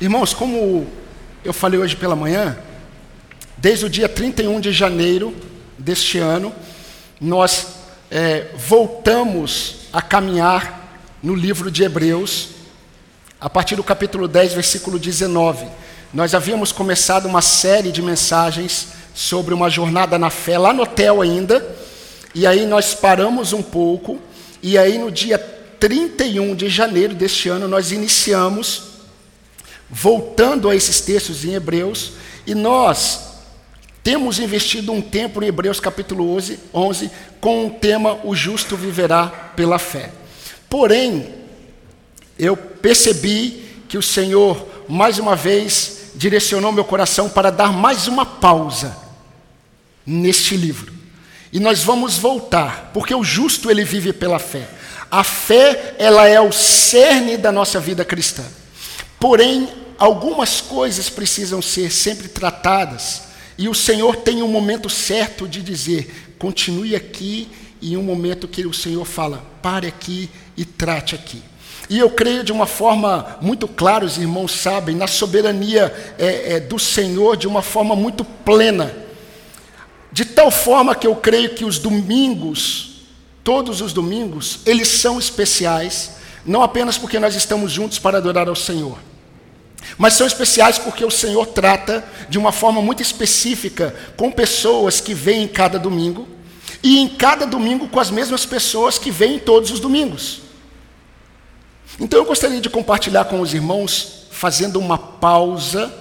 Irmãos, como eu falei hoje pela manhã, desde o dia 31 de janeiro deste ano, nós é, voltamos a caminhar no livro de Hebreus, a partir do capítulo 10, versículo 19. Nós havíamos começado uma série de mensagens sobre uma jornada na fé, lá no hotel ainda, e aí nós paramos um pouco, e aí no dia 31 de janeiro deste ano nós iniciamos voltando a esses textos em Hebreus, e nós temos investido um tempo em Hebreus capítulo 11, 11 com o tema O justo viverá pela fé. Porém, eu percebi que o Senhor, mais uma vez, direcionou meu coração para dar mais uma pausa neste livro. E nós vamos voltar, porque o justo ele vive pela fé. A fé, ela é o cerne da nossa vida cristã. Porém, algumas coisas precisam ser sempre tratadas, e o Senhor tem um momento certo de dizer: continue aqui, e um momento que o Senhor fala: pare aqui e trate aqui. E eu creio de uma forma muito clara, os irmãos sabem, na soberania é, é, do Senhor, de uma forma muito plena. De tal forma que eu creio que os domingos, todos os domingos, eles são especiais, não apenas porque nós estamos juntos para adorar ao Senhor, mas são especiais porque o Senhor trata de uma forma muito específica com pessoas que vêm em cada domingo, e em cada domingo com as mesmas pessoas que vêm todos os domingos. Então eu gostaria de compartilhar com os irmãos, fazendo uma pausa,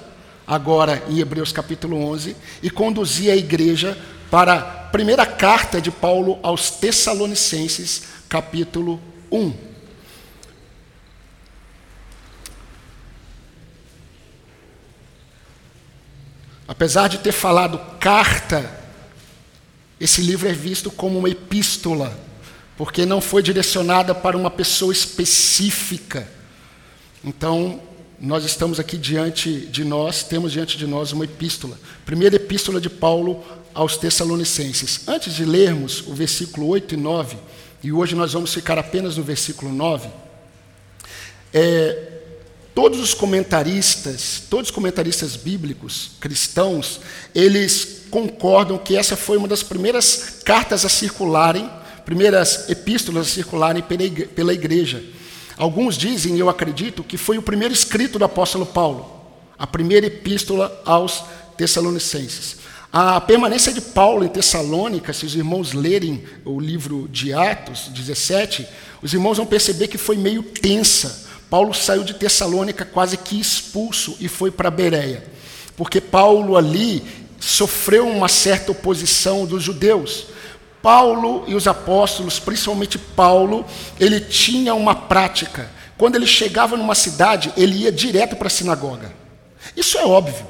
agora em Hebreus capítulo 11, e conduzir a igreja para a primeira carta de Paulo aos Tessalonicenses, capítulo 1. Apesar de ter falado carta, esse livro é visto como uma epístola, porque não foi direcionada para uma pessoa específica. Então, nós estamos aqui diante de nós, temos diante de nós uma epístola. Primeira epístola de Paulo aos Tessalonicenses. Antes de lermos o versículo 8 e 9, e hoje nós vamos ficar apenas no versículo 9, é, Todos os comentaristas, todos os comentaristas bíblicos cristãos, eles concordam que essa foi uma das primeiras cartas a circularem, primeiras epístolas a circularem pela igreja. Alguns dizem, eu acredito, que foi o primeiro escrito do apóstolo Paulo, a primeira epístola aos Tessalonicenses. A permanência de Paulo em Tessalônica, se os irmãos lerem o livro de Atos 17, os irmãos vão perceber que foi meio tensa Paulo saiu de Tessalônica quase que expulso e foi para Bereia, porque Paulo ali sofreu uma certa oposição dos judeus. Paulo e os apóstolos, principalmente Paulo, ele tinha uma prática. Quando ele chegava numa cidade, ele ia direto para a sinagoga. Isso é óbvio.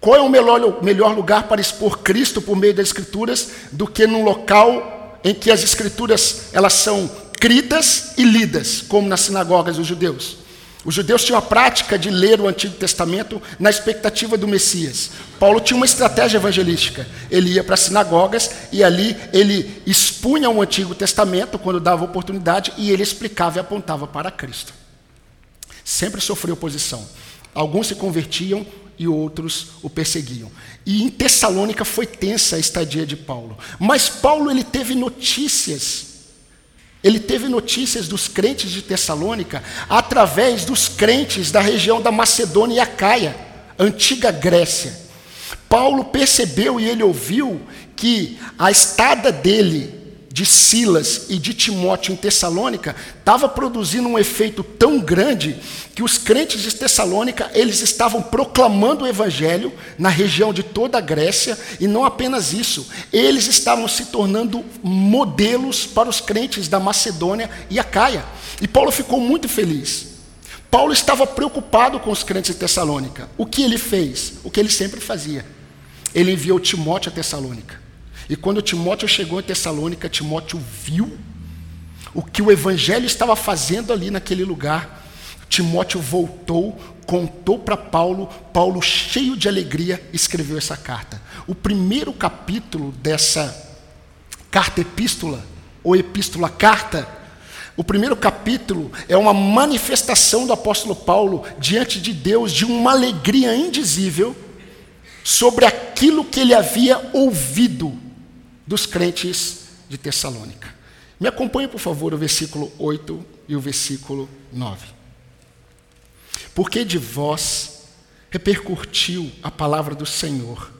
Qual é o melhor, melhor lugar para expor Cristo por meio das Escrituras do que num local em que as Escrituras elas são escritas e lidas, como nas sinagogas dos judeus. Os judeus tinham a prática de ler o Antigo Testamento na expectativa do Messias. Paulo tinha uma estratégia evangelística. Ele ia para as sinagogas e ali ele expunha o Antigo Testamento quando dava oportunidade e ele explicava e apontava para Cristo. Sempre sofreu oposição. Alguns se convertiam e outros o perseguiam. E em Tessalônica foi tensa a estadia de Paulo. Mas Paulo ele teve notícias ele teve notícias dos crentes de Tessalônica através dos crentes da região da Macedônia e Acaia, antiga Grécia. Paulo percebeu e ele ouviu que a estada dele de Silas e de Timóteo em Tessalônica estava produzindo um efeito tão grande que os crentes de Tessalônica eles estavam proclamando o evangelho na região de toda a Grécia e não apenas isso, eles estavam se tornando modelos para os crentes da Macedônia e Acaia. E Paulo ficou muito feliz. Paulo estava preocupado com os crentes de Tessalônica. O que ele fez? O que ele sempre fazia. Ele enviou Timóteo a Tessalônica. E quando Timóteo chegou em Tessalônica, Timóteo viu o que o evangelho estava fazendo ali naquele lugar. Timóteo voltou, contou para Paulo, Paulo, cheio de alegria, escreveu essa carta. O primeiro capítulo dessa carta epístola, ou epístola carta, O primeiro capítulo é uma manifestação do apóstolo Paulo diante de Deus de uma alegria indizível sobre aquilo que ele havia ouvido dos crentes de Tessalônica. Me acompanhe, por favor, o versículo 8 e o versículo 9. Porque de vós repercutiu a palavra do Senhor,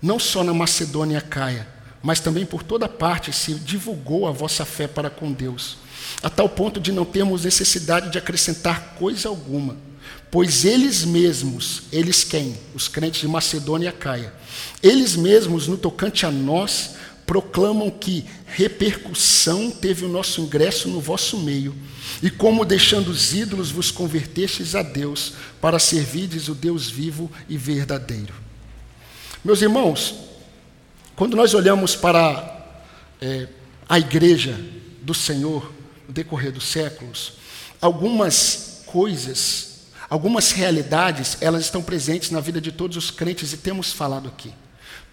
não só na Macedônia e Caia, mas também por toda parte se divulgou a vossa fé para com Deus a tal ponto de não termos necessidade de acrescentar coisa alguma, pois eles mesmos, eles quem? Os crentes de Macedônia e Caia, eles mesmos, no tocante a nós, proclamam que repercussão teve o nosso ingresso no vosso meio, e como deixando os ídolos vos convertestes a Deus, para servirdes o Deus vivo e verdadeiro. Meus irmãos, quando nós olhamos para é, a igreja do Senhor, no decorrer dos séculos, algumas coisas, algumas realidades, elas estão presentes na vida de todos os crentes e temos falado aqui.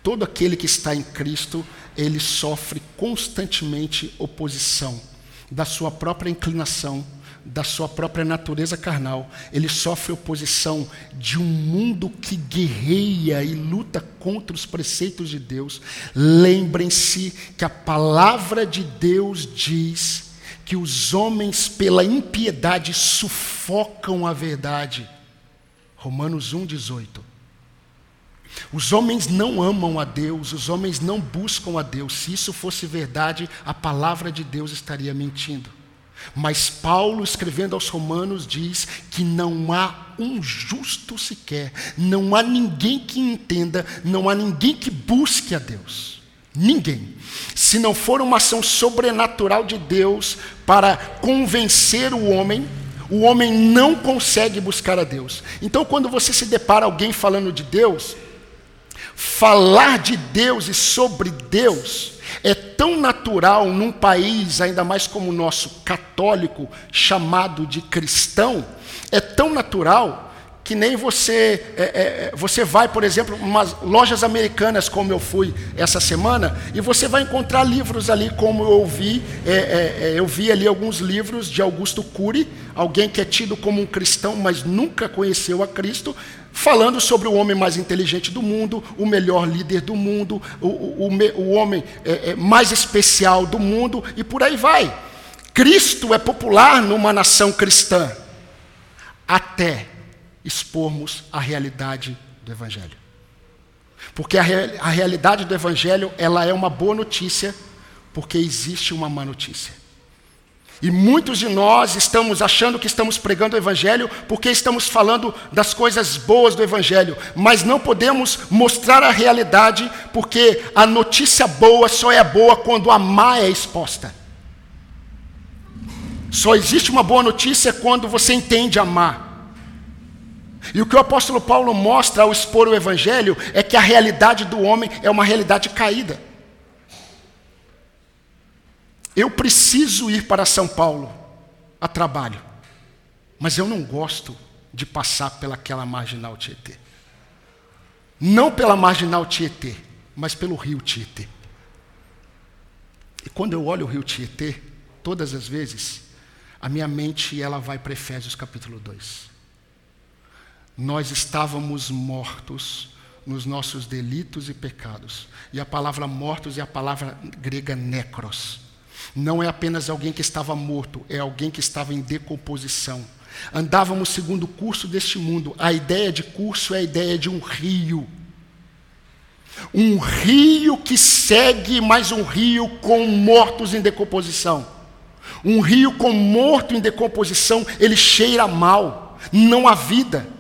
Todo aquele que está em Cristo, ele sofre constantemente oposição da sua própria inclinação, da sua própria natureza carnal. Ele sofre oposição de um mundo que guerreia e luta contra os preceitos de Deus. Lembrem-se que a palavra de Deus diz que os homens, pela impiedade, sufocam a verdade. Romanos 1,18. Os homens não amam a Deus, os homens não buscam a Deus. Se isso fosse verdade, a palavra de Deus estaria mentindo. Mas Paulo, escrevendo aos Romanos, diz que não há um justo sequer, não há ninguém que entenda, não há ninguém que busque a Deus. Ninguém. Se não for uma ação sobrenatural de Deus para convencer o homem, o homem não consegue buscar a Deus. Então, quando você se depara alguém falando de Deus, falar de Deus e sobre Deus é tão natural num país, ainda mais como o nosso, católico, chamado de cristão, é tão natural que nem você, é, é, é você vai, por exemplo, umas lojas americanas, como eu fui essa semana, e você vai encontrar livros ali, como eu ouvi, é, é, é, eu vi ali alguns livros de Augusto Cury, alguém que é tido como um cristão, mas nunca conheceu a Cristo, falando sobre o homem mais inteligente do mundo, o melhor líder do mundo, o, o, o, o homem mais especial do mundo, e por aí vai. Cristo é popular numa nação cristã, até expormos a realidade do Evangelho. Porque a, a realidade do Evangelho ela é uma boa notícia, porque existe uma má notícia. E muitos de nós estamos achando que estamos pregando o Evangelho porque estamos falando das coisas boas do Evangelho, mas não podemos mostrar a realidade porque a notícia boa só é boa quando a má é exposta. Só existe uma boa notícia quando você entende a má. E o que o apóstolo Paulo mostra ao expor o evangelho é que a realidade do homem é uma realidade caída. Eu preciso ir para São Paulo a trabalho, mas eu não gosto de passar pelaquela marginal Tietê. Não pela marginal Tietê, mas pelo rio Tietê. E quando eu olho o rio Tietê, todas as vezes, a minha mente ela vai para Efésios capítulo 2 nós estávamos mortos nos nossos delitos e pecados. E a palavra mortos é a palavra grega necros. Não é apenas alguém que estava morto, é alguém que estava em decomposição. Andávamos segundo o curso deste mundo. A ideia de curso é a ideia de um rio. Um rio que segue mais um rio com mortos em decomposição. Um rio com morto em decomposição, ele cheira mal, não há vida.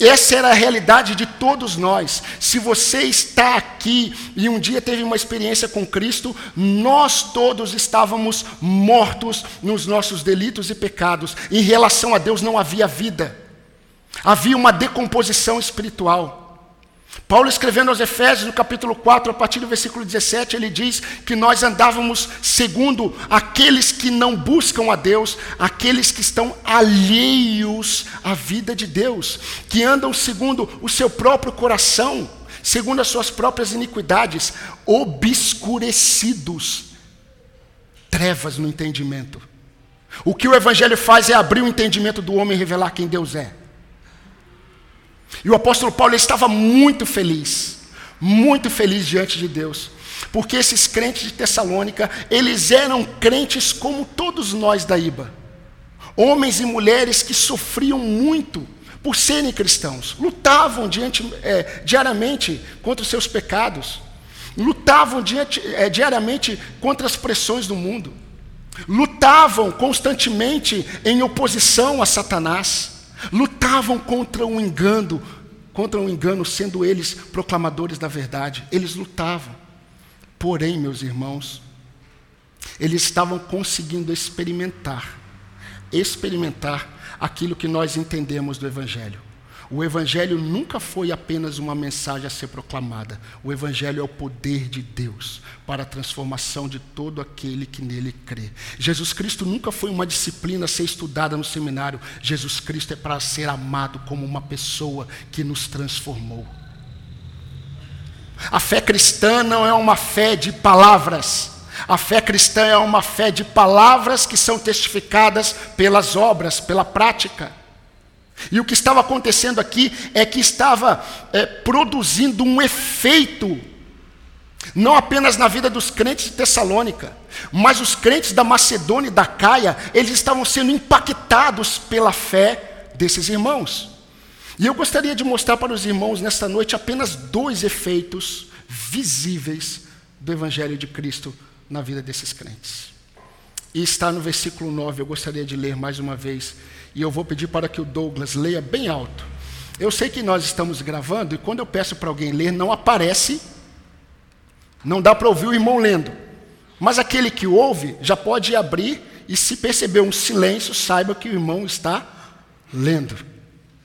Essa era a realidade de todos nós. Se você está aqui e um dia teve uma experiência com Cristo, nós todos estávamos mortos nos nossos delitos e pecados. Em relação a Deus não havia vida. Havia uma decomposição espiritual. Paulo escrevendo aos Efésios, no capítulo 4, a partir do versículo 17, ele diz que nós andávamos segundo aqueles que não buscam a Deus, aqueles que estão alheios à vida de Deus, que andam segundo o seu próprio coração, segundo as suas próprias iniquidades, obscurecidos, trevas no entendimento. O que o Evangelho faz é abrir o entendimento do homem e revelar quem Deus é. E o apóstolo Paulo estava muito feliz, muito feliz diante de Deus, porque esses crentes de Tessalônica, eles eram crentes como todos nós da IBA. Homens e mulheres que sofriam muito por serem cristãos, lutavam diante, é, diariamente contra os seus pecados, lutavam diante, é, diariamente contra as pressões do mundo, lutavam constantemente em oposição a Satanás, lutavam contra o um engano, contra um engano, sendo eles proclamadores da verdade. Eles lutavam. Porém, meus irmãos, eles estavam conseguindo experimentar, experimentar aquilo que nós entendemos do Evangelho. O Evangelho nunca foi apenas uma mensagem a ser proclamada. O Evangelho é o poder de Deus para a transformação de todo aquele que nele crê. Jesus Cristo nunca foi uma disciplina a ser estudada no seminário. Jesus Cristo é para ser amado como uma pessoa que nos transformou. A fé cristã não é uma fé de palavras. A fé cristã é uma fé de palavras que são testificadas pelas obras, pela prática. E o que estava acontecendo aqui é que estava é, produzindo um efeito, não apenas na vida dos crentes de Tessalônica, mas os crentes da Macedônia e da Caia, eles estavam sendo impactados pela fé desses irmãos. E eu gostaria de mostrar para os irmãos nesta noite apenas dois efeitos visíveis do Evangelho de Cristo na vida desses crentes. E está no versículo 9, eu gostaria de ler mais uma vez e eu vou pedir para que o Douglas leia bem alto. Eu sei que nós estamos gravando e quando eu peço para alguém ler, não aparece, não dá para ouvir o irmão lendo. Mas aquele que ouve já pode abrir e se perceber um silêncio, saiba que o irmão está lendo.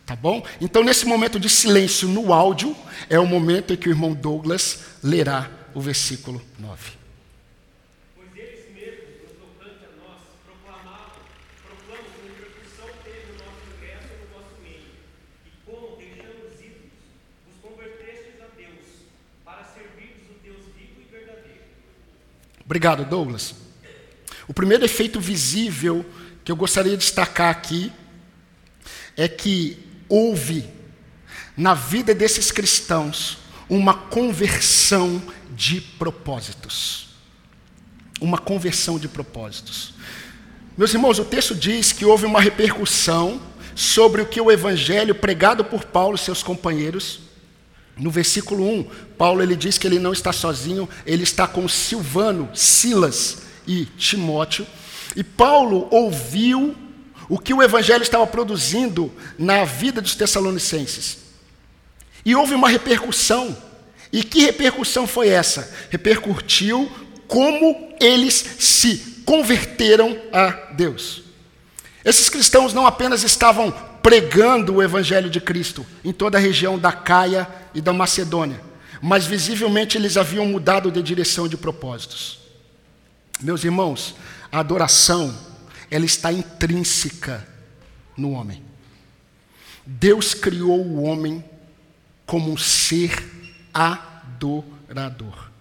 Tá bom? Então, nesse momento de silêncio no áudio, é o momento em que o irmão Douglas lerá o versículo 9. Obrigado, Douglas. O primeiro efeito visível que eu gostaria de destacar aqui é que houve na vida desses cristãos uma conversão de propósitos. Uma conversão de propósitos. Meus irmãos, o texto diz que houve uma repercussão sobre o que o evangelho pregado por Paulo e seus companheiros no versículo 1, Paulo ele diz que ele não está sozinho, ele está com Silvano, Silas e Timóteo. E Paulo ouviu o que o evangelho estava produzindo na vida dos tessalonicenses. E houve uma repercussão. E que repercussão foi essa? Repercutiu como eles se converteram a Deus. Esses cristãos não apenas estavam pregando o evangelho de Cristo em toda a região da Caia e da Macedônia, mas visivelmente eles haviam mudado de direção de propósitos. Meus irmãos, a adoração, ela está intrínseca no homem. Deus criou o homem como um ser adorador.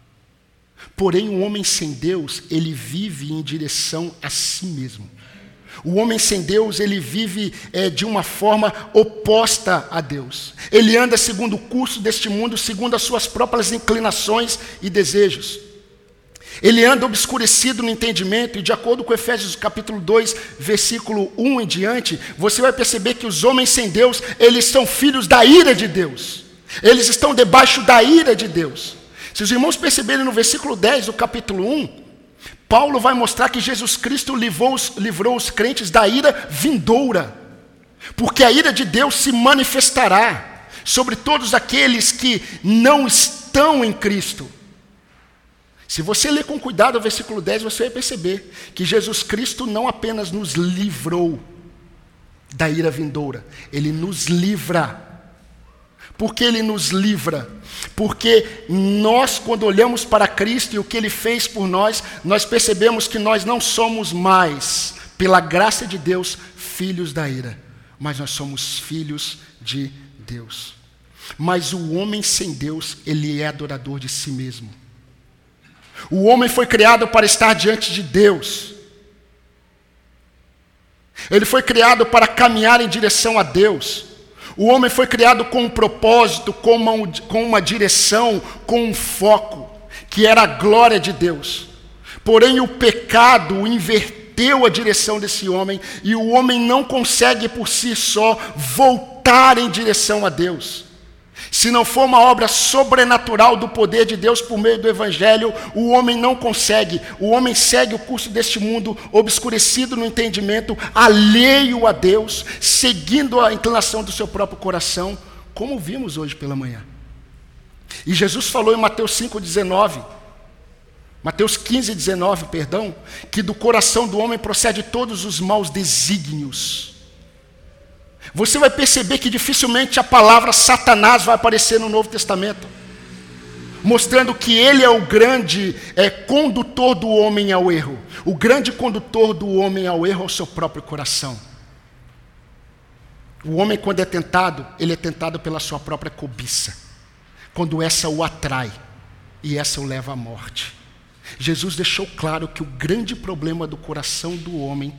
Porém, o homem sem Deus, ele vive em direção a si mesmo. O homem sem Deus, ele vive é, de uma forma oposta a Deus. Ele anda segundo o curso deste mundo, segundo as suas próprias inclinações e desejos. Ele anda obscurecido no entendimento, e de acordo com Efésios capítulo 2, versículo 1 em diante, você vai perceber que os homens sem Deus, eles são filhos da ira de Deus. Eles estão debaixo da ira de Deus. Se os irmãos perceberem no versículo 10 do capítulo 1, Paulo vai mostrar que Jesus Cristo livrou os, livrou os crentes da ira vindoura, porque a ira de Deus se manifestará sobre todos aqueles que não estão em Cristo. Se você ler com cuidado o versículo 10, você vai perceber que Jesus Cristo não apenas nos livrou da ira vindoura, ele nos livra por que ele nos livra? Porque nós, quando olhamos para Cristo e o que ele fez por nós, nós percebemos que nós não somos mais, pela graça de Deus, filhos da ira, mas nós somos filhos de Deus. Mas o homem sem Deus, ele é adorador de si mesmo. O homem foi criado para estar diante de Deus. Ele foi criado para caminhar em direção a Deus. O homem foi criado com um propósito, com uma, com uma direção, com um foco, que era a glória de Deus. Porém, o pecado inverteu a direção desse homem e o homem não consegue por si só voltar em direção a Deus. Se não for uma obra sobrenatural do poder de Deus por meio do Evangelho, o homem não consegue. O homem segue o curso deste mundo obscurecido no entendimento, alheio a Deus, seguindo a inclinação do seu próprio coração, como vimos hoje pela manhã. E Jesus falou em Mateus 5,19, Mateus 15, 19, perdão, que do coração do homem procede todos os maus desígnios você vai perceber que dificilmente a palavra Satanás vai aparecer no Novo Testamento, mostrando que ele é o grande é, condutor do homem ao erro. O grande condutor do homem ao erro é o seu próprio coração. O homem, quando é tentado, ele é tentado pela sua própria cobiça, quando essa o atrai e essa o leva à morte. Jesus deixou claro que o grande problema do coração do homem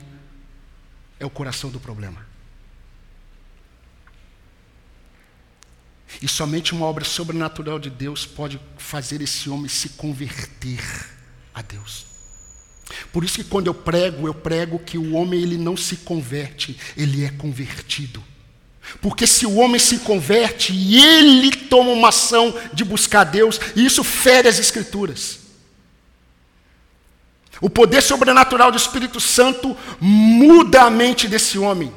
é o coração do problema. E somente uma obra sobrenatural de Deus pode fazer esse homem se converter a Deus. Por isso que quando eu prego, eu prego que o homem ele não se converte, ele é convertido. Porque se o homem se converte e ele toma uma ação de buscar Deus, isso fere as escrituras. O poder sobrenatural do Espírito Santo muda a mente desse homem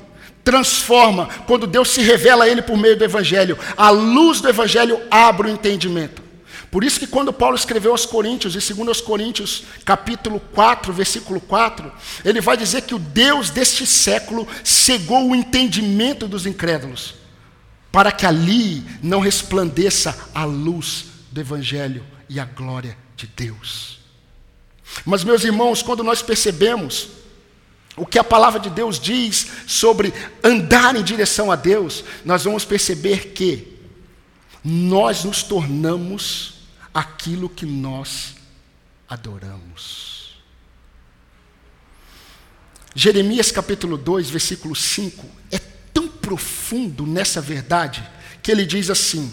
transforma quando Deus se revela a ele por meio do Evangelho. A luz do Evangelho abre o entendimento. Por isso que quando Paulo escreveu aos Coríntios, e segundo aos Coríntios, capítulo 4, versículo 4, ele vai dizer que o Deus deste século cegou o entendimento dos incrédulos, para que ali não resplandeça a luz do Evangelho e a glória de Deus. Mas, meus irmãos, quando nós percebemos o que a palavra de Deus diz sobre andar em direção a Deus, nós vamos perceber que nós nos tornamos aquilo que nós adoramos. Jeremias capítulo 2, versículo 5 é tão profundo nessa verdade que ele diz assim: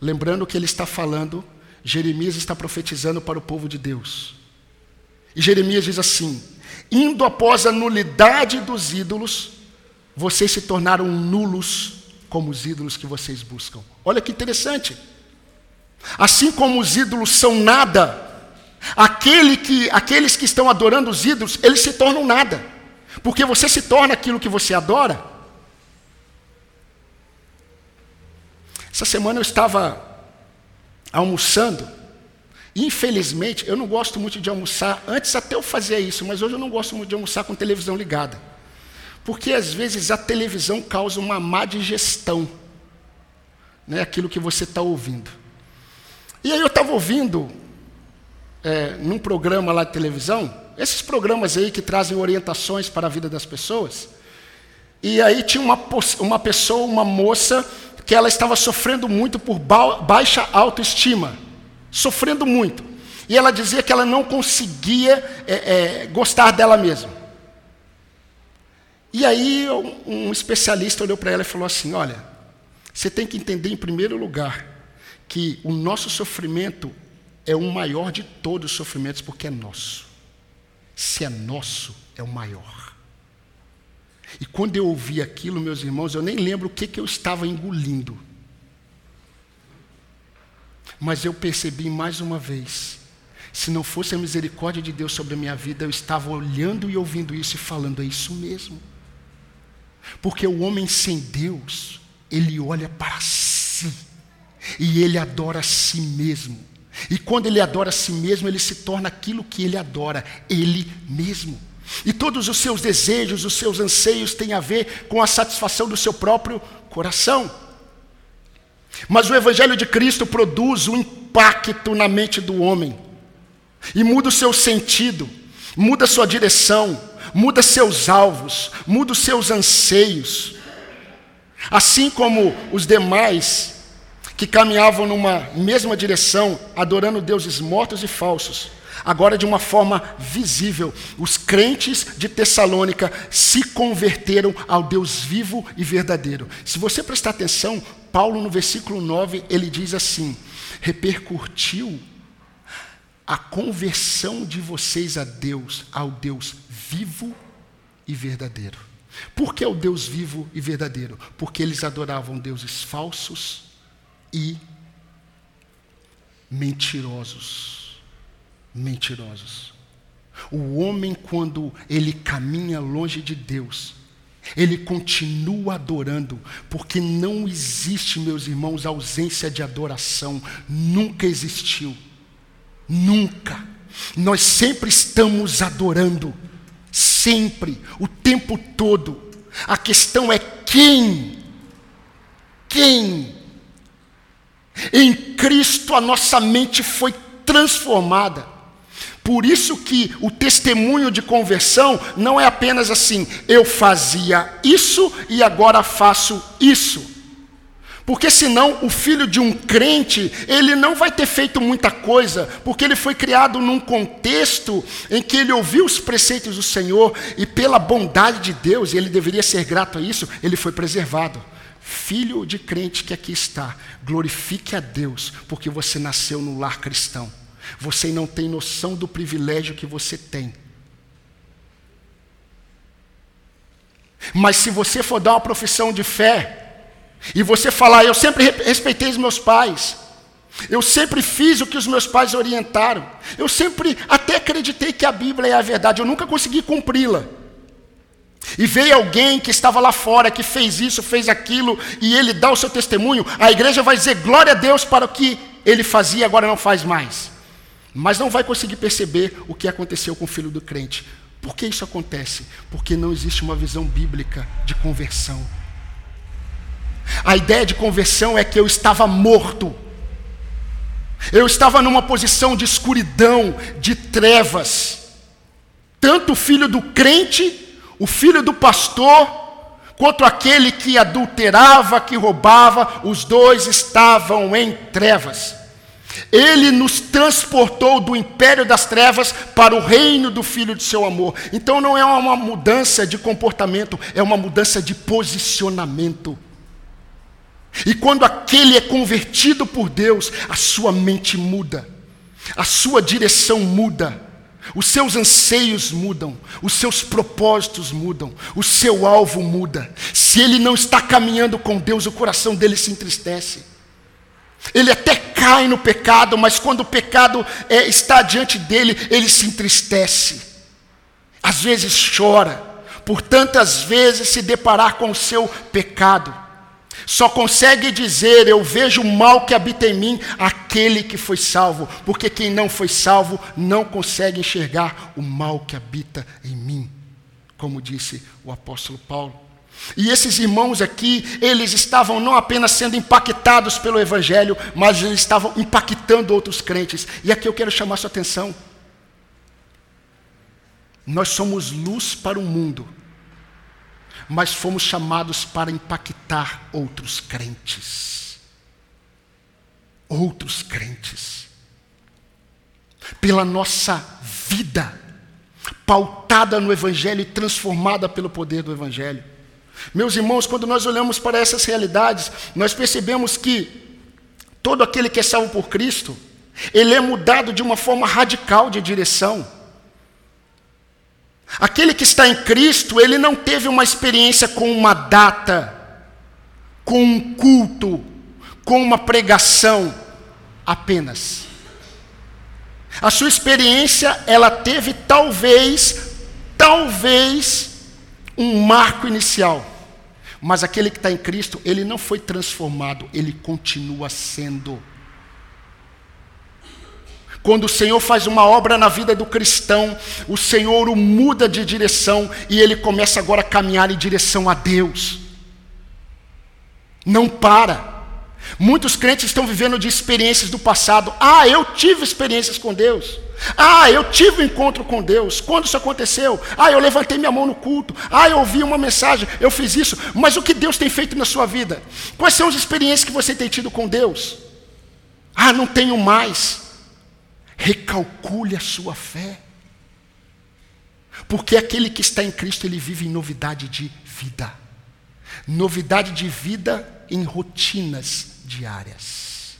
lembrando que ele está falando, Jeremias está profetizando para o povo de Deus. E Jeremias diz assim: Indo após a nulidade dos ídolos, vocês se tornaram nulos como os ídolos que vocês buscam. Olha que interessante. Assim como os ídolos são nada, aquele que, aqueles que estão adorando os ídolos, eles se tornam nada. Porque você se torna aquilo que você adora. Essa semana eu estava almoçando Infelizmente, eu não gosto muito de almoçar. Antes até eu fazia isso, mas hoje eu não gosto muito de almoçar com televisão ligada. Porque às vezes a televisão causa uma má digestão. Né, aquilo que você está ouvindo. E aí eu estava ouvindo, é, num programa lá de televisão, esses programas aí que trazem orientações para a vida das pessoas. E aí tinha uma, uma pessoa, uma moça, que ela estava sofrendo muito por ba baixa autoestima sofrendo muito. E ela dizia que ela não conseguia é, é, gostar dela mesma. E aí um, especialista olhou para ela e falou assim: Olha, você tem que entender em primeiro lugar que o nosso sofrimento é o maior de todos os sofrimentos, porque é nosso. Se é nosso, é o maior. E quando eu ouvi aquilo, meus irmãos, eu nem lembro o que, que eu estava engolindo. Mas eu percebi mais uma vez, se não fosse a misericórdia de Deus sobre a minha vida, eu estava olhando e ouvindo isso e falando, é isso mesmo. Porque o homem sem Deus, ele olha para si e ele adora a si mesmo. E quando ele adora a si mesmo, ele se torna aquilo que ele adora, ele mesmo. E todos os seus desejos, os seus anseios têm a ver com a satisfação do seu próprio coração. Mas o Evangelho de Cristo produz um impacto na mente do homem, e muda o seu sentido, muda a sua direção, muda seus alvos, muda os seus anseios. Assim como os demais que caminhavam numa mesma direção, adorando deuses mortos e falsos, agora de uma forma visível. Os crentes de Tessalônica se converteram ao Deus vivo e verdadeiro. Se você prestar atenção, Paulo no versículo 9, ele diz assim: repercutiu a conversão de vocês a Deus, ao Deus vivo e verdadeiro. Por que o Deus vivo e verdadeiro? Porque eles adoravam deuses falsos e mentirosos. Mentirosos. O homem, quando ele caminha longe de Deus, ele continua adorando, porque não existe, meus irmãos, ausência de adoração. Nunca existiu. Nunca. Nós sempre estamos adorando. Sempre. O tempo todo. A questão é quem. Quem. Em Cristo a nossa mente foi transformada. Por isso que o testemunho de conversão não é apenas assim, eu fazia isso e agora faço isso. Porque senão o filho de um crente, ele não vai ter feito muita coisa, porque ele foi criado num contexto em que ele ouviu os preceitos do Senhor e pela bondade de Deus, e ele deveria ser grato a isso, ele foi preservado. Filho de crente que aqui está, glorifique a Deus, porque você nasceu no lar cristão. Você não tem noção do privilégio que você tem. Mas se você for dar uma profissão de fé, e você falar, eu sempre respeitei os meus pais, eu sempre fiz o que os meus pais orientaram, eu sempre até acreditei que a Bíblia é a verdade, eu nunca consegui cumpri-la. E veio alguém que estava lá fora, que fez isso, fez aquilo, e ele dá o seu testemunho, a igreja vai dizer glória a Deus para o que ele fazia, agora não faz mais mas não vai conseguir perceber o que aconteceu com o filho do crente. Por que isso acontece? Porque não existe uma visão bíblica de conversão. A ideia de conversão é que eu estava morto. Eu estava numa posição de escuridão, de trevas. Tanto o filho do crente, o filho do pastor, quanto aquele que adulterava, que roubava, os dois estavam em trevas. Ele nos transportou do império das trevas para o reino do Filho de seu amor. Então não é uma mudança de comportamento, é uma mudança de posicionamento. E quando aquele é convertido por Deus, a sua mente muda, a sua direção muda, os seus anseios mudam, os seus propósitos mudam, o seu alvo muda. Se ele não está caminhando com Deus, o coração dele se entristece. Ele até cai no pecado, mas quando o pecado é, está diante dele, ele se entristece. Às vezes chora, por tantas vezes se deparar com o seu pecado. Só consegue dizer: Eu vejo o mal que habita em mim, aquele que foi salvo, porque quem não foi salvo não consegue enxergar o mal que habita em mim, como disse o apóstolo Paulo. E esses irmãos aqui, eles estavam não apenas sendo impactados pelo Evangelho, mas eles estavam impactando outros crentes. E aqui eu quero chamar sua atenção. Nós somos luz para o mundo, mas fomos chamados para impactar outros crentes. Outros crentes. Pela nossa vida, pautada no Evangelho e transformada pelo poder do Evangelho. Meus irmãos, quando nós olhamos para essas realidades, nós percebemos que todo aquele que é salvo por Cristo, ele é mudado de uma forma radical de direção. Aquele que está em Cristo, ele não teve uma experiência com uma data, com um culto, com uma pregação apenas. A sua experiência, ela teve talvez, talvez, um marco inicial. Mas aquele que está em Cristo, ele não foi transformado, ele continua sendo. Quando o Senhor faz uma obra na vida do cristão, o Senhor o muda de direção e ele começa agora a caminhar em direção a Deus. Não para. Muitos crentes estão vivendo de experiências do passado. Ah, eu tive experiências com Deus. Ah, eu tive um encontro com Deus. Quando isso aconteceu? Ah, eu levantei minha mão no culto. Ah, eu ouvi uma mensagem. Eu fiz isso. Mas o que Deus tem feito na sua vida? Quais são as experiências que você tem tido com Deus? Ah, não tenho mais. Recalcule a sua fé. Porque aquele que está em Cristo, ele vive em novidade de vida. Novidade de vida em rotinas diárias.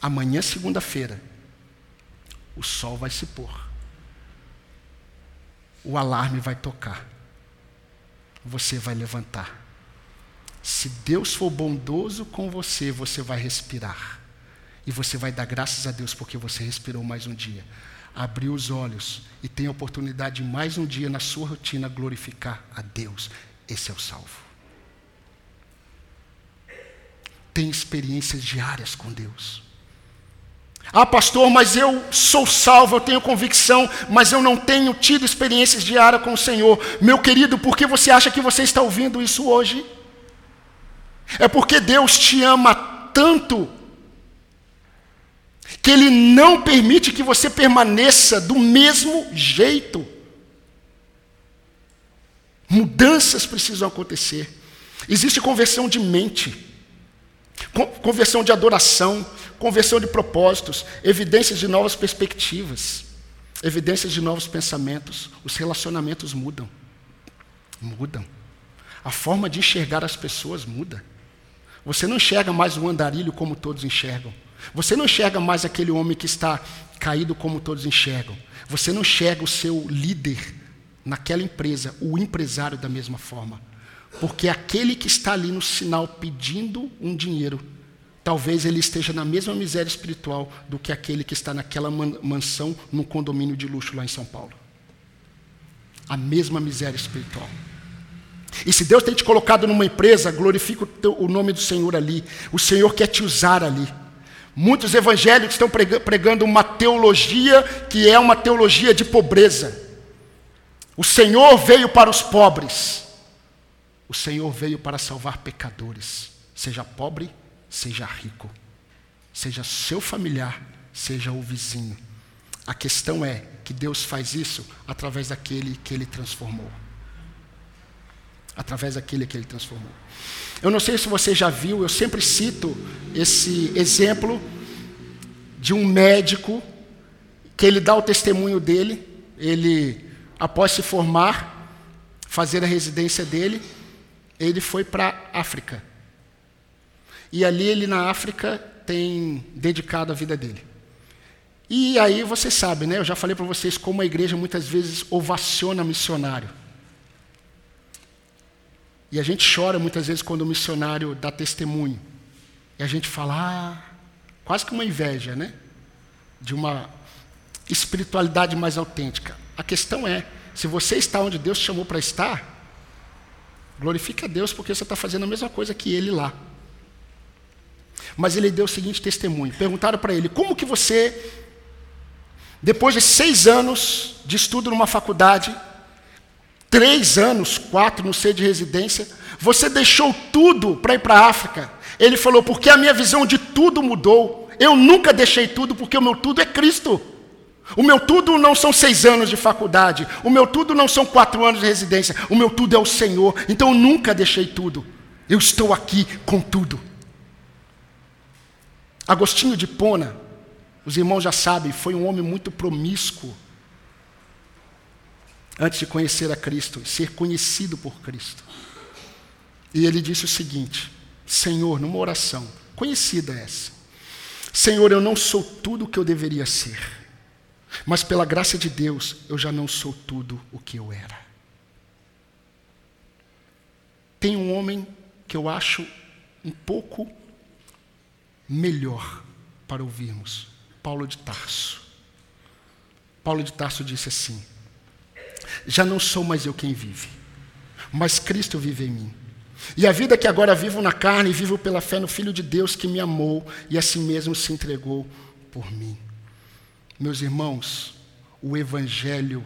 Amanhã, segunda-feira, o sol vai se pôr. O alarme vai tocar. Você vai levantar. Se Deus for bondoso com você, você vai respirar. E você vai dar graças a Deus porque você respirou mais um dia. Abriu os olhos e tem a oportunidade de mais um dia na sua rotina glorificar a Deus. Esse é o salvo. Tem experiências diárias com Deus. Ah, pastor, mas eu sou salvo, eu tenho convicção, mas eu não tenho tido experiências diárias com o Senhor. Meu querido, por que você acha que você está ouvindo isso hoje? É porque Deus te ama tanto que Ele não permite que você permaneça do mesmo jeito. Mudanças precisam acontecer. Existe conversão de mente, conversão de adoração, conversão de propósitos, evidências de novas perspectivas, evidências de novos pensamentos. Os relacionamentos mudam. Mudam. A forma de enxergar as pessoas muda. Você não enxerga mais o andarilho como todos enxergam. Você não enxerga mais aquele homem que está caído como todos enxergam. Você não enxerga o seu líder naquela empresa, o empresário da mesma forma. Porque aquele que está ali no sinal pedindo um dinheiro, talvez ele esteja na mesma miséria espiritual do que aquele que está naquela mansão no condomínio de luxo lá em São Paulo. A mesma miséria espiritual. E se Deus tem te colocado numa empresa, glorifica o, teu, o nome do Senhor ali. O Senhor quer te usar ali. Muitos evangélicos estão pregando uma teologia que é uma teologia de pobreza. O Senhor veio para os pobres. O Senhor veio para salvar pecadores. Seja pobre, seja rico. Seja seu familiar, seja o vizinho. A questão é que Deus faz isso através daquele que ele transformou. Através daquele que ele transformou. Eu não sei se você já viu, eu sempre cito esse exemplo de um médico que ele dá o testemunho dele, ele após se formar, fazer a residência dele, ele foi para a África. E ali ele na África tem dedicado a vida dele. E aí você sabe, né? Eu já falei para vocês como a igreja muitas vezes ovaciona missionário. E a gente chora muitas vezes quando o missionário dá testemunho. E a gente fala, ah, quase que uma inveja, né? De uma espiritualidade mais autêntica. A questão é, se você está onde Deus te chamou para estar, glorifica a Deus porque você está fazendo a mesma coisa que ele lá. Mas ele deu o seguinte testemunho. Perguntaram para ele, como que você, depois de seis anos de estudo numa faculdade, três anos, quatro, não sei, de residência, você deixou tudo para ir para a África. Ele falou, porque a minha visão de tudo mudou. Eu nunca deixei tudo, porque o meu tudo é Cristo. O meu tudo não são seis anos de faculdade. O meu tudo não são quatro anos de residência. O meu tudo é o Senhor. Então eu nunca deixei tudo. Eu estou aqui com tudo. Agostinho de Pona, os irmãos já sabem, foi um homem muito promíscuo antes de conhecer a Cristo, ser conhecido por Cristo. E ele disse o seguinte: Senhor, numa oração, conhecida essa, Senhor, eu não sou tudo o que eu deveria ser, mas pela graça de Deus, eu já não sou tudo o que eu era. Tem um homem que eu acho um pouco melhor para ouvirmos, Paulo de Tarso. Paulo de Tarso disse assim: já não sou mais eu quem vive, mas Cristo vive em mim. E a vida que agora vivo na carne, vivo pela fé no Filho de Deus que me amou e assim mesmo se entregou por mim. Meus irmãos, o Evangelho,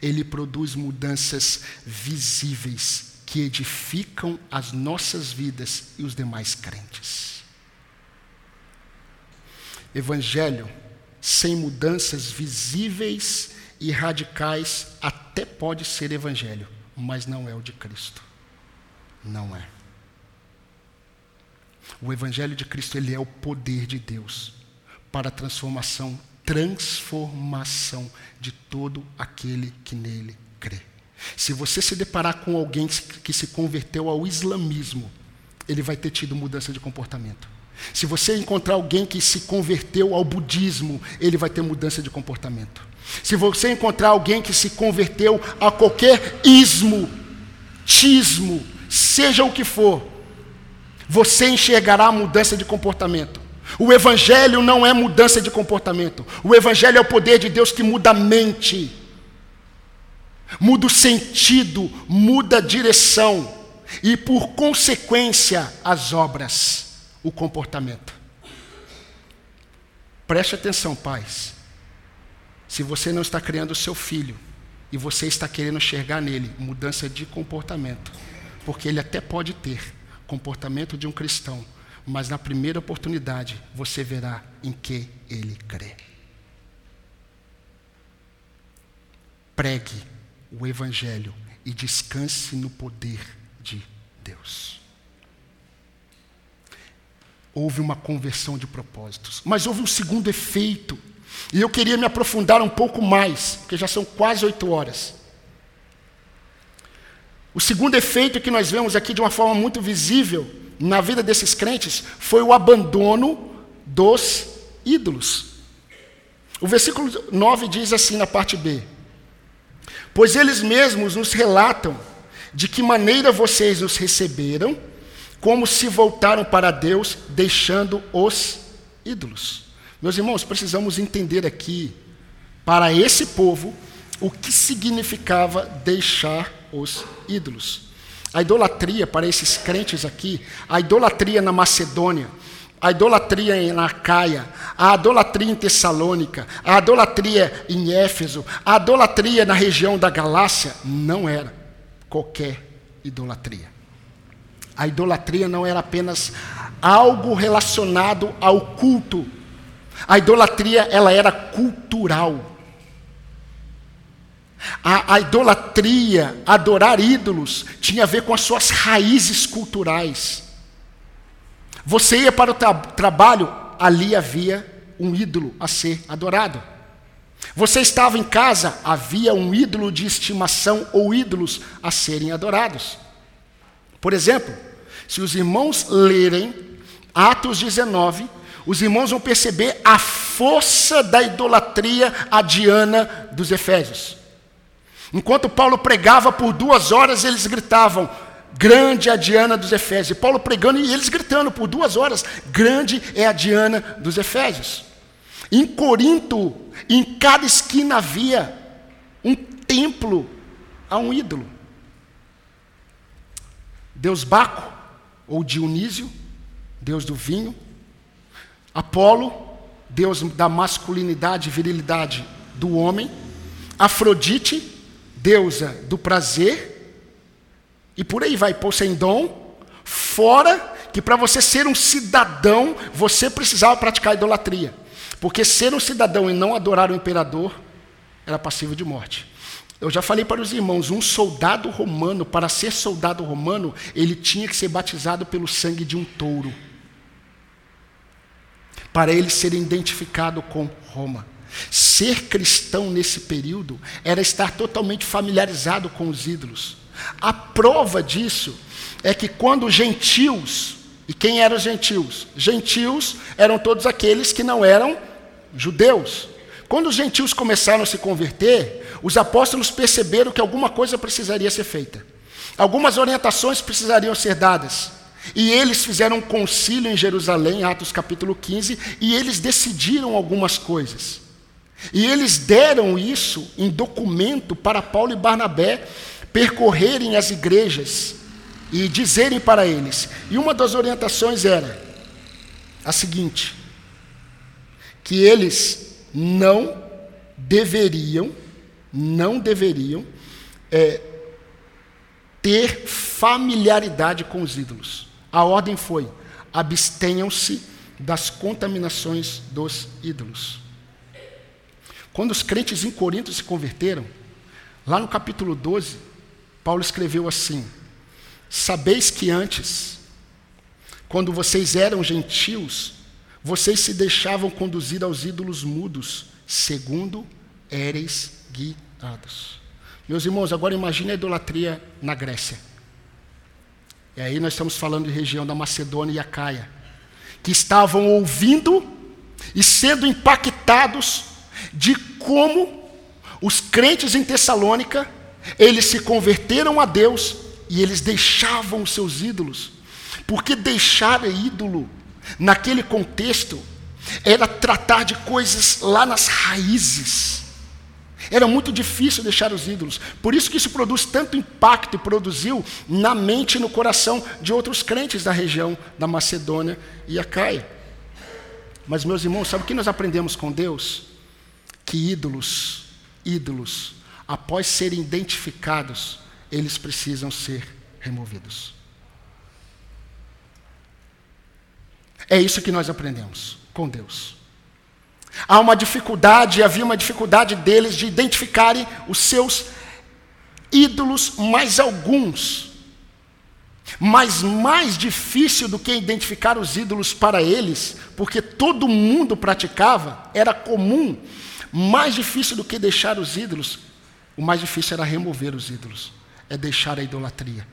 ele produz mudanças visíveis que edificam as nossas vidas e os demais crentes. Evangelho sem mudanças visíveis e radicais até pode ser evangelho, mas não é o de Cristo. Não é. O evangelho de Cristo ele é o poder de Deus para a transformação transformação de todo aquele que nele crê. Se você se deparar com alguém que se converteu ao islamismo, ele vai ter tido mudança de comportamento. Se você encontrar alguém que se converteu ao budismo, ele vai ter mudança de comportamento. Se você encontrar alguém que se converteu a qualquer ismo, tismo, seja o que for, você enxergará a mudança de comportamento. O Evangelho não é mudança de comportamento. O Evangelho é o poder de Deus que muda a mente, muda o sentido, muda a direção e, por consequência, as obras, o comportamento. Preste atenção, pais. Se você não está criando o seu filho e você está querendo enxergar nele mudança de comportamento, porque ele até pode ter comportamento de um cristão, mas na primeira oportunidade você verá em que ele crê. Pregue o Evangelho e descanse no poder de Deus. Houve uma conversão de propósitos, mas houve um segundo efeito, e eu queria me aprofundar um pouco mais, porque já são quase oito horas. O segundo efeito que nós vemos aqui de uma forma muito visível na vida desses crentes foi o abandono dos ídolos. O versículo 9 diz assim na parte B: Pois eles mesmos nos relatam de que maneira vocês os receberam, como se voltaram para Deus, deixando os ídolos. Meus irmãos, precisamos entender aqui, para esse povo, o que significava deixar os ídolos. A idolatria para esses crentes aqui, a idolatria na Macedônia, a idolatria na Caia, a idolatria em Tessalônica, a idolatria em Éfeso, a idolatria na região da Galácia, não era qualquer idolatria. A idolatria não era apenas algo relacionado ao culto. A idolatria, ela era cultural. A, a, idolatria, adorar ídolos, tinha a ver com as suas raízes culturais. Você ia para o tra trabalho, ali havia um ídolo a ser adorado. Você estava em casa, havia um ídolo de estimação ou ídolos a serem adorados. Por exemplo, se os irmãos lerem Atos 19, os irmãos vão perceber a força da idolatria a Diana dos Efésios. Enquanto Paulo pregava por duas horas, eles gritavam: Grande é a Diana dos Efésios. E Paulo pregando e eles gritando por duas horas: Grande é a Diana dos Efésios. Em Corinto, em cada esquina havia um templo a um ídolo. Deus Baco, ou Dionísio, Deus do vinho. Apolo, Deus da masculinidade e virilidade do homem. Afrodite, deusa do prazer, e por aí vai, Poseidon, fora que para você ser um cidadão, você precisava praticar idolatria. Porque ser um cidadão e não adorar o imperador era passivo de morte. Eu já falei para os irmãos, um soldado romano, para ser soldado romano, ele tinha que ser batizado pelo sangue de um touro. Para ele ser identificado com Roma. Ser cristão nesse período era estar totalmente familiarizado com os ídolos. A prova disso é que quando os gentios, e quem eram os gentios? Gentios eram todos aqueles que não eram judeus. Quando os gentios começaram a se converter, os apóstolos perceberam que alguma coisa precisaria ser feita. Algumas orientações precisariam ser dadas. E eles fizeram um concílio em Jerusalém, Atos capítulo 15, e eles decidiram algumas coisas. E eles deram isso em documento para Paulo e Barnabé percorrerem as igrejas e dizerem para eles. E uma das orientações era a seguinte: que eles não deveriam, não deveriam é, ter familiaridade com os ídolos. A ordem foi: abstenham-se das contaminações dos ídolos. Quando os crentes em Corinto se converteram, lá no capítulo 12, Paulo escreveu assim: Sabeis que antes, quando vocês eram gentios, vocês se deixavam conduzir aos ídolos mudos segundo éreis guiados. Meus irmãos, agora imagine a idolatria na Grécia. E aí nós estamos falando de região da Macedônia e Acaia, que estavam ouvindo e sendo impactados de como os crentes em Tessalônica, eles se converteram a Deus e eles deixavam os seus ídolos. Porque deixar ídolo naquele contexto era tratar de coisas lá nas raízes. Era muito difícil deixar os ídolos. Por isso que isso produz tanto impacto e produziu na mente e no coração de outros crentes da região da Macedônia e Acaia. Mas, meus irmãos, sabe o que nós aprendemos com Deus? Que ídolos, ídolos, após serem identificados, eles precisam ser removidos. É isso que nós aprendemos com Deus. Há uma dificuldade, havia uma dificuldade deles de identificarem os seus ídolos, mais alguns. Mas mais difícil do que identificar os ídolos para eles, porque todo mundo praticava, era comum. Mais difícil do que deixar os ídolos, o mais difícil era remover os ídolos, é deixar a idolatria.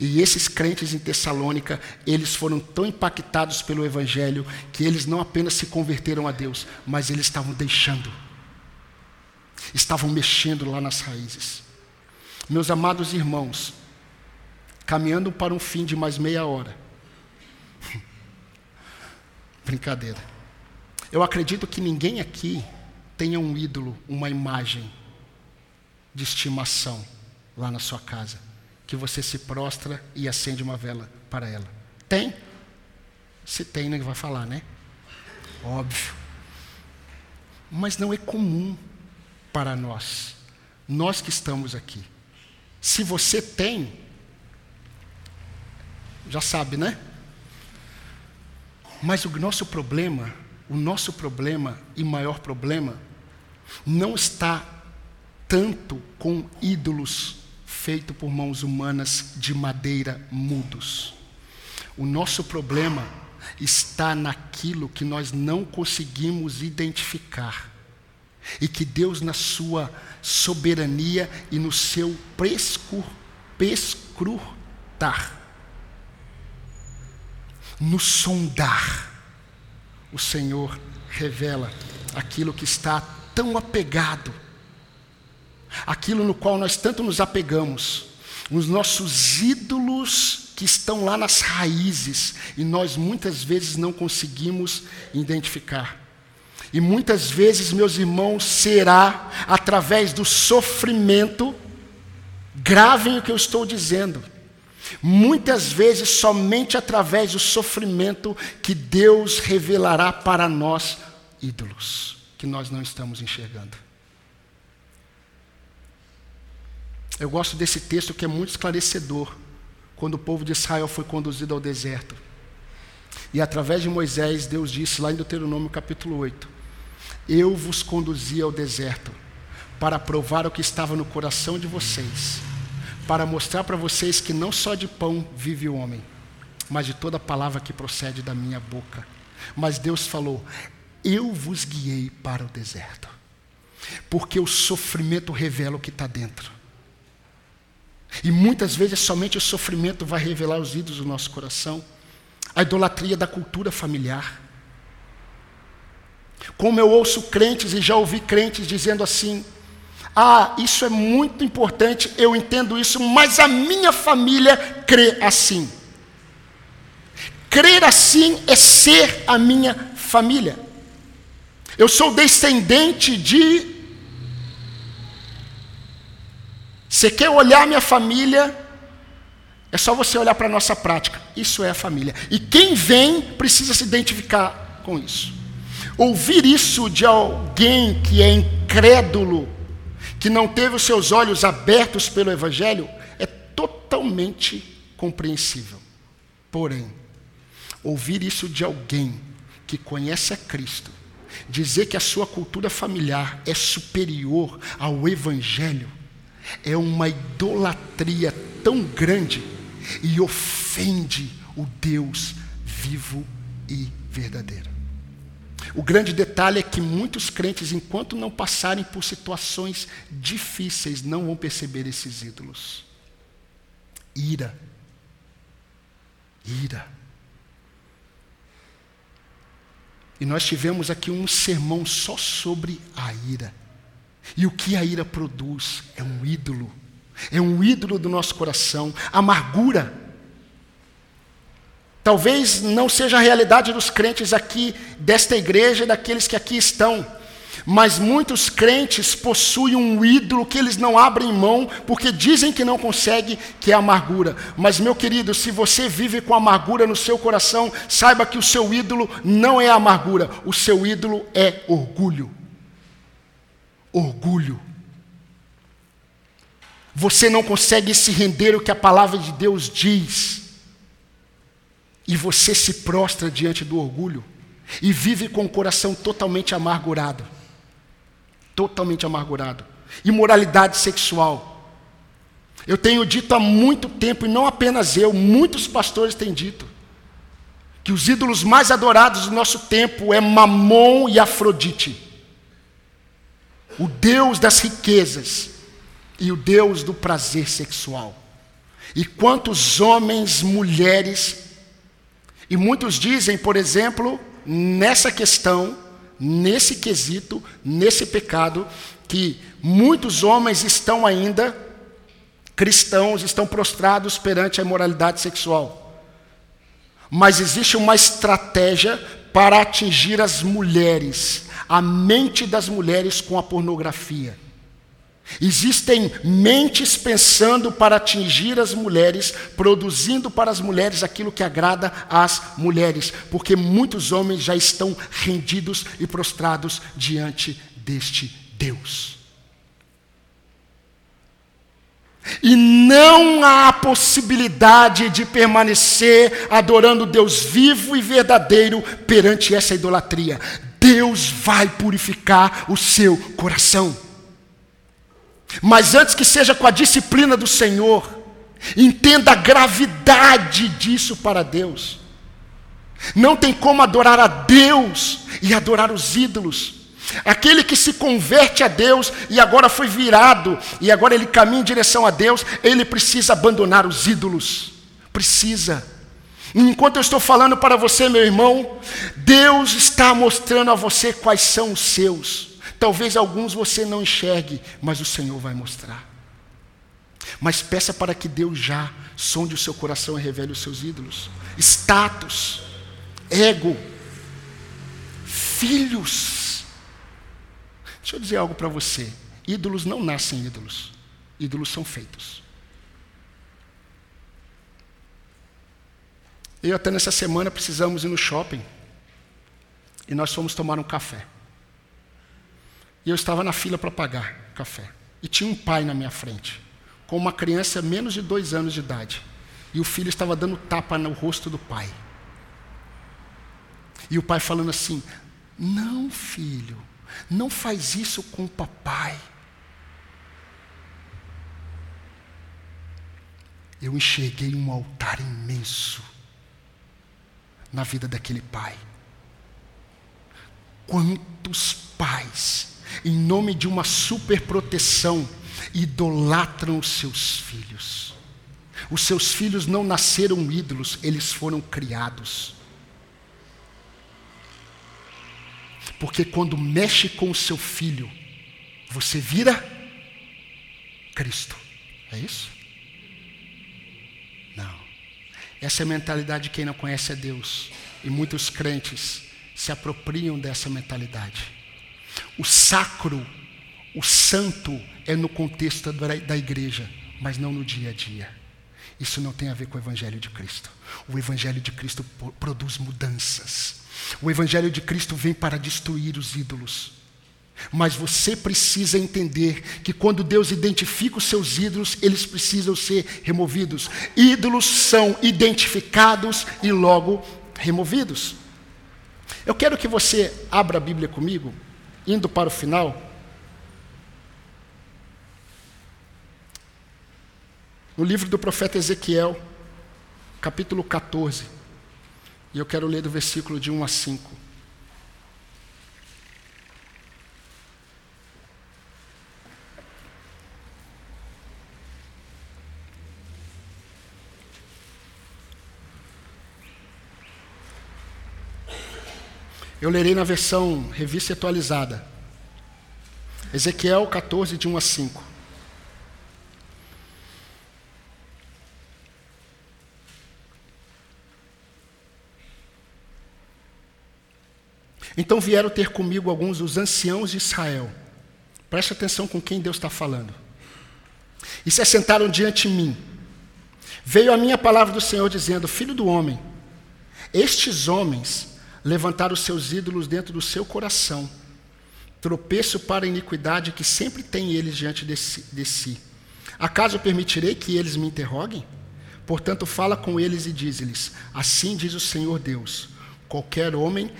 E esses crentes em Tessalônica, eles foram tão impactados pelo Evangelho que eles não apenas se converteram a Deus, mas eles estavam deixando, estavam mexendo lá nas raízes. Meus amados irmãos, caminhando para um fim de mais meia hora. Brincadeira. Eu acredito que ninguém aqui tenha um ídolo, uma imagem de estimação lá na sua casa que você se prostra e acende uma vela para ela. Tem? Se tem, não vai falar, né? Óbvio. Mas não é comum para nós, nós que estamos aqui. Se você tem, já sabe, né? Mas o nosso problema, o nosso problema e maior problema, não está tanto com ídolos feito por mãos humanas de madeira mudos. O nosso problema está naquilo que nós não conseguimos identificar e que Deus, na sua soberania e no seu prescur, prescrutar, no sondar, o Senhor revela aquilo que está tão apegado. Aquilo no qual nós tanto nos apegamos, os nossos ídolos que estão lá nas raízes. E nós muitas vezes não conseguimos identificar. E muitas vezes, meus irmãos, será através do sofrimento, gravem o que eu estou dizendo, muitas vezes somente através do sofrimento que Deus revelará para nós ídolos que nós não estamos enxergando. Eu gosto desse texto que é muito esclarecedor, quando o povo de Israel foi conduzido ao deserto. E através de Moisés, Deus disse lá em Deuteronômio capítulo 8: Eu vos conduzi ao deserto para provar o que estava no coração de vocês, para mostrar para vocês que não só de pão vive o homem, mas de toda palavra que procede da minha boca. Mas Deus falou: Eu vos guiei para o deserto, porque o sofrimento revela o que está dentro. E muitas vezes somente o sofrimento vai revelar os ídolos do nosso coração. A idolatria da cultura familiar. Como eu ouço crentes e já ouvi crentes dizendo assim: Ah, isso é muito importante, eu entendo isso, mas a minha família crê assim. Crer assim é ser a minha família. Eu sou descendente de Você quer olhar minha família? É só você olhar para a nossa prática. Isso é a família. E quem vem precisa se identificar com isso. Ouvir isso de alguém que é incrédulo, que não teve os seus olhos abertos pelo Evangelho, é totalmente compreensível. Porém, ouvir isso de alguém que conhece a Cristo, dizer que a sua cultura familiar é superior ao Evangelho, é uma idolatria tão grande e ofende o Deus vivo e verdadeiro. O grande detalhe é que muitos crentes, enquanto não passarem por situações difíceis, não vão perceber esses ídolos. Ira. Ira. E nós tivemos aqui um sermão só sobre a ira. E o que a ira produz é um ídolo. É um ídolo do nosso coração. Amargura. Talvez não seja a realidade dos crentes aqui, desta igreja, daqueles que aqui estão. Mas muitos crentes possuem um ídolo que eles não abrem mão, porque dizem que não conseguem, que é a amargura. Mas, meu querido, se você vive com amargura no seu coração, saiba que o seu ídolo não é amargura, o seu ídolo é orgulho. Orgulho. Você não consegue se render ao que a palavra de Deus diz. E você se prostra diante do orgulho e vive com o coração totalmente amargurado totalmente amargurado. Imoralidade sexual. Eu tenho dito há muito tempo, e não apenas eu, muitos pastores têm dito, que os ídolos mais adorados do nosso tempo é Mamon e Afrodite. O Deus das riquezas e o Deus do prazer sexual. E quantos homens, mulheres, e muitos dizem, por exemplo, nessa questão, nesse quesito, nesse pecado, que muitos homens estão ainda cristãos, estão prostrados perante a imoralidade sexual. Mas existe uma estratégia para atingir as mulheres, a mente das mulheres com a pornografia. Existem mentes pensando para atingir as mulheres, produzindo para as mulheres aquilo que agrada às mulheres, porque muitos homens já estão rendidos e prostrados diante deste Deus. E não há possibilidade de permanecer adorando Deus vivo e verdadeiro perante essa idolatria. Deus vai purificar o seu coração. Mas antes que seja com a disciplina do Senhor, entenda a gravidade disso para Deus. Não tem como adorar a Deus e adorar os ídolos. Aquele que se converte a Deus e agora foi virado, e agora ele caminha em direção a Deus, ele precisa abandonar os ídolos. Precisa. Enquanto eu estou falando para você, meu irmão, Deus está mostrando a você quais são os seus. Talvez alguns você não enxergue, mas o Senhor vai mostrar. Mas peça para que Deus já sonde o seu coração e revele os seus ídolos. Status, ego, filhos. Deixa eu dizer algo para você. Ídolos não nascem ídolos. Ídolos são feitos. Eu até nessa semana precisamos ir no shopping. E nós fomos tomar um café. E eu estava na fila para pagar café. E tinha um pai na minha frente, com uma criança menos de dois anos de idade. E o filho estava dando tapa no rosto do pai. E o pai falando assim: Não, filho, não faz isso com o papai. Eu enxerguei um altar imenso na vida daquele pai. Quantos pais em nome de uma superproteção, idolatram os seus filhos. Os seus filhos não nasceram ídolos, eles foram criados. Porque quando mexe com o seu filho, você vira Cristo. É isso? Não. Essa é a mentalidade de quem não conhece a Deus. E muitos crentes se apropriam dessa mentalidade. O sacro, o santo é no contexto da igreja, mas não no dia a dia. Isso não tem a ver com o Evangelho de Cristo. O Evangelho de Cristo produz mudanças. O Evangelho de Cristo vem para destruir os ídolos. Mas você precisa entender que quando Deus identifica os seus ídolos, eles precisam ser removidos. Ídolos são identificados e logo removidos. Eu quero que você abra a Bíblia comigo indo para o final, no livro do profeta Ezequiel, capítulo 14, e eu quero ler do versículo de 1 a 5. Eu lerei na versão revista atualizada. Ezequiel 14, de 1 a 5. Então vieram ter comigo alguns dos anciãos de Israel. Preste atenção com quem Deus está falando. E se assentaram diante de mim. Veio a minha palavra do Senhor dizendo: Filho do homem, estes homens levantaram os seus ídolos dentro do seu coração, tropeço para a iniquidade que sempre tem eles diante de si. De si. Acaso permitirei que eles me interroguem? Portanto, fala com eles e diz-lhes: Assim diz o Senhor Deus: qualquer homem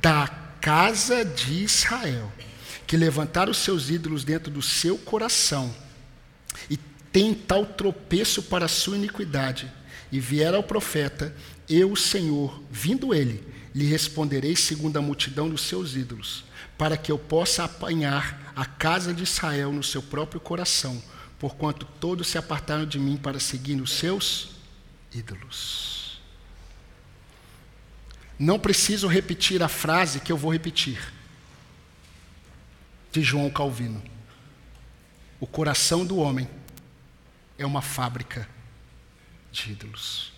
da casa de Israel que levantar os seus ídolos dentro do seu coração e tem tal tropeço para a sua iniquidade, e vier ao profeta, eu, o Senhor, vindo ele, lhe responderei segundo a multidão dos seus ídolos, para que eu possa apanhar a casa de Israel no seu próprio coração, porquanto todos se apartaram de mim para seguir os seus ídolos. Não preciso repetir a frase que eu vou repetir, de João Calvino. O coração do homem é uma fábrica de ídolos.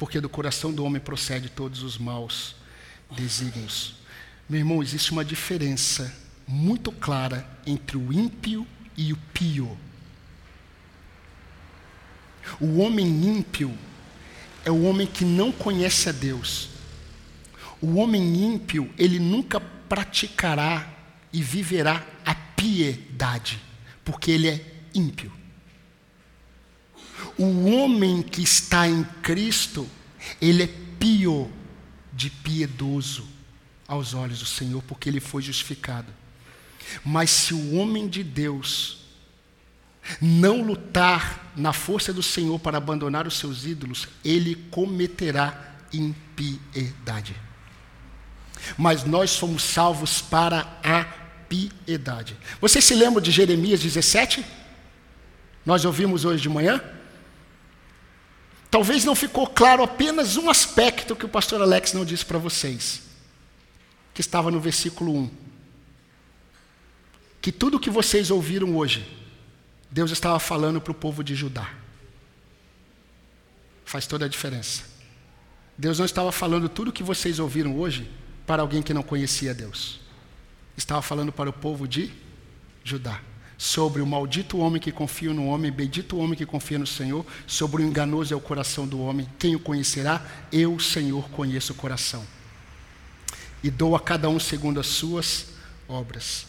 Porque do coração do homem procede todos os maus desígnios. Meu irmão, existe uma diferença muito clara entre o ímpio e o pio. O homem ímpio é o homem que não conhece a Deus. O homem ímpio, ele nunca praticará e viverá a piedade, porque ele é ímpio. O homem que está em Cristo, ele é pio de piedoso aos olhos do Senhor, porque ele foi justificado. Mas se o homem de Deus não lutar na força do Senhor para abandonar os seus ídolos, ele cometerá impiedade. Mas nós somos salvos para a piedade. Vocês se lembram de Jeremias 17? Nós ouvimos hoje de manhã? Talvez não ficou claro apenas um aspecto que o pastor Alex não disse para vocês, que estava no versículo 1. Que tudo que vocês ouviram hoje, Deus estava falando para o povo de Judá. Faz toda a diferença. Deus não estava falando tudo o que vocês ouviram hoje para alguém que não conhecia Deus. Estava falando para o povo de Judá sobre o maldito homem que confia no homem, bendito homem que confia no Senhor, sobre o enganoso é o coração do homem. Quem o conhecerá? Eu, Senhor, conheço o coração. E dou a cada um segundo as suas obras.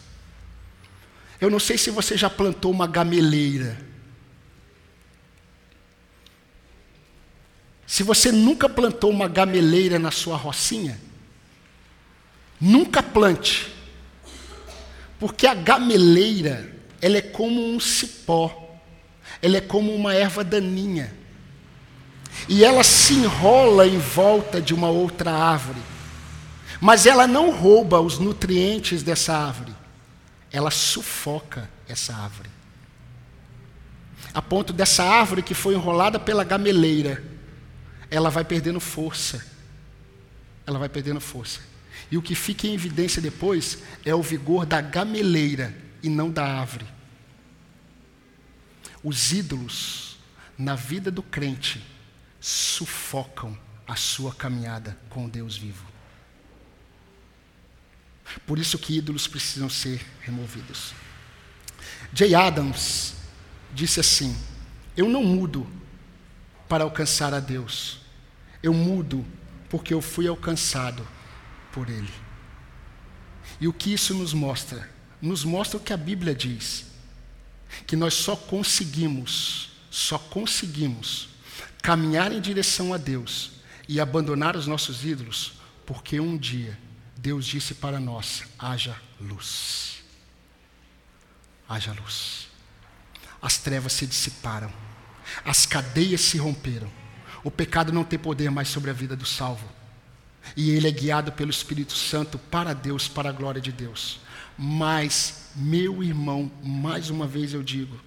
Eu não sei se você já plantou uma gameleira. Se você nunca plantou uma gameleira na sua rocinha, nunca plante. Porque a gameleira ela é como um cipó, ela é como uma erva daninha. E ela se enrola em volta de uma outra árvore. Mas ela não rouba os nutrientes dessa árvore. Ela sufoca essa árvore. A ponto dessa árvore que foi enrolada pela gameleira, ela vai perdendo força. Ela vai perdendo força. E o que fica em evidência depois é o vigor da gameleira e não da árvore. Os ídolos na vida do crente sufocam a sua caminhada com Deus vivo. Por isso que ídolos precisam ser removidos. Jay Adams disse assim: Eu não mudo para alcançar a Deus. Eu mudo porque eu fui alcançado por Ele. E o que isso nos mostra? Nos mostra o que a Bíblia diz: que nós só conseguimos, só conseguimos caminhar em direção a Deus e abandonar os nossos ídolos, porque um dia Deus disse para nós: haja luz. Haja luz. As trevas se dissiparam, as cadeias se romperam, o pecado não tem poder mais sobre a vida do salvo. E ele é guiado pelo Espírito Santo para Deus, para a glória de Deus. Mas, meu irmão, mais uma vez eu digo,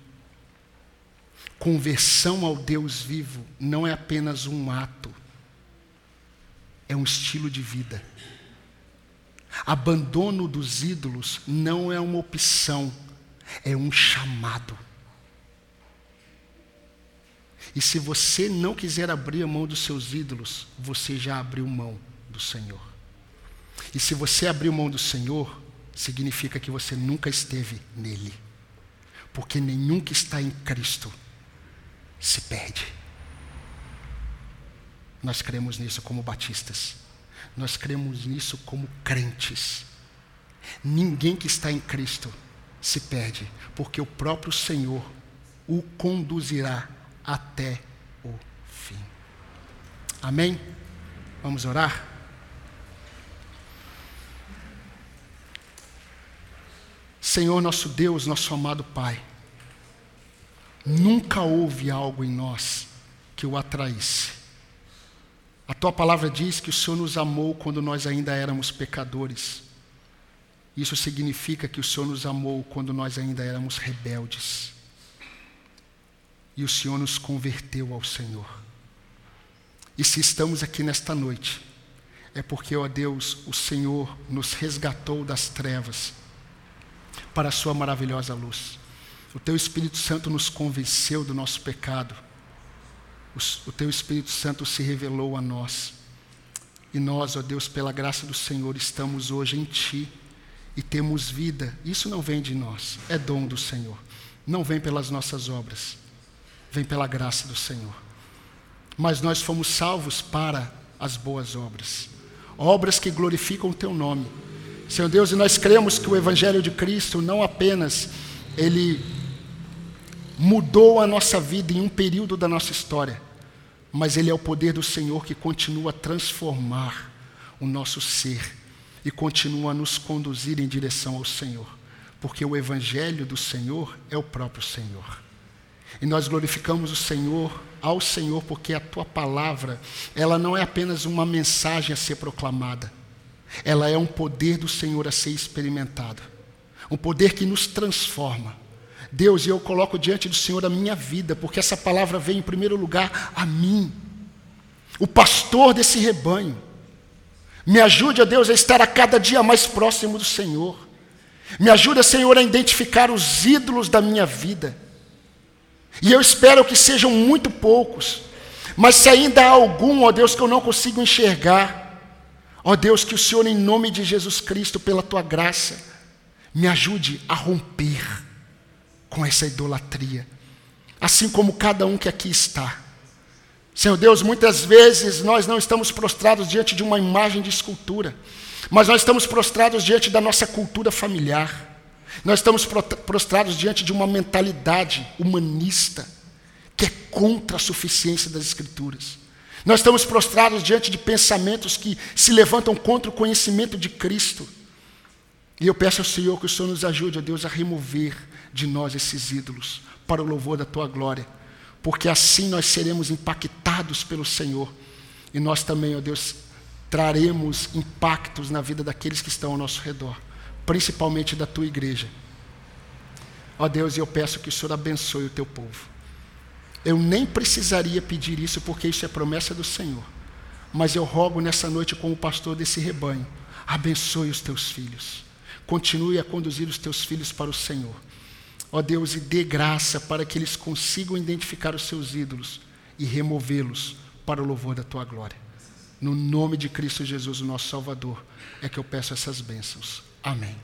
conversão ao Deus vivo não é apenas um ato, é um estilo de vida. Abandono dos ídolos não é uma opção, é um chamado. E se você não quiser abrir a mão dos seus ídolos, você já abriu mão do Senhor. E se você abriu mão do Senhor, significa que você nunca esteve nele. Porque nenhum que está em Cristo se perde. Nós cremos nisso como batistas. Nós cremos nisso como crentes. Ninguém que está em Cristo se perde, porque o próprio Senhor o conduzirá até o fim. Amém? Vamos orar? Senhor nosso Deus, nosso amado Pai, nunca houve algo em nós que o atraísse. A tua palavra diz que o Senhor nos amou quando nós ainda éramos pecadores. Isso significa que o Senhor nos amou quando nós ainda éramos rebeldes. E o Senhor nos converteu ao Senhor. E se estamos aqui nesta noite, é porque, ó Deus, o Senhor nos resgatou das trevas para a Sua maravilhosa luz. O Teu Espírito Santo nos convenceu do nosso pecado. O Teu Espírito Santo se revelou a nós. E nós, ó Deus, pela graça do Senhor, estamos hoje em Ti e temos vida. Isso não vem de nós, é dom do Senhor. Não vem pelas nossas obras, vem pela graça do Senhor. Mas nós fomos salvos para as boas obras, obras que glorificam o Teu nome Senhor Deus, e nós cremos que o Evangelho de Cristo não apenas ele mudou a nossa vida em um período da nossa história, mas ele é o poder do Senhor que continua a transformar o nosso ser e continua a nos conduzir em direção ao Senhor, porque o Evangelho do Senhor é o próprio Senhor. E nós glorificamos o Senhor ao Senhor porque a tua palavra, ela não é apenas uma mensagem a ser proclamada ela é um poder do Senhor a ser experimentado. Um poder que nos transforma. Deus, eu coloco diante do Senhor a minha vida, porque essa palavra vem em primeiro lugar a mim, o pastor desse rebanho. Me ajude, ó Deus, a estar a cada dia mais próximo do Senhor. Me ajuda, Senhor, a identificar os ídolos da minha vida. E eu espero que sejam muito poucos, mas se ainda há algum, ó Deus, que eu não consigo enxergar, Ó oh Deus, que o Senhor, em nome de Jesus Cristo, pela tua graça, me ajude a romper com essa idolatria, assim como cada um que aqui está. Senhor Deus, muitas vezes nós não estamos prostrados diante de uma imagem de escultura, mas nós estamos prostrados diante da nossa cultura familiar. Nós estamos prostrados diante de uma mentalidade humanista que é contra a suficiência das Escrituras. Nós estamos prostrados diante de pensamentos que se levantam contra o conhecimento de Cristo. E eu peço ao Senhor que o Senhor nos ajude, ó Deus, a remover de nós esses ídolos para o louvor da tua glória, porque assim nós seremos impactados pelo Senhor. E nós também, ó Deus, traremos impactos na vida daqueles que estão ao nosso redor, principalmente da tua igreja. Ó Deus, eu peço que o Senhor abençoe o teu povo. Eu nem precisaria pedir isso, porque isso é promessa do Senhor. Mas eu rogo nessa noite, como pastor desse rebanho, abençoe os teus filhos. Continue a conduzir os teus filhos para o Senhor. Ó Deus, e dê graça para que eles consigam identificar os seus ídolos e removê-los para o louvor da tua glória. No nome de Cristo Jesus, o nosso Salvador, é que eu peço essas bênçãos. Amém.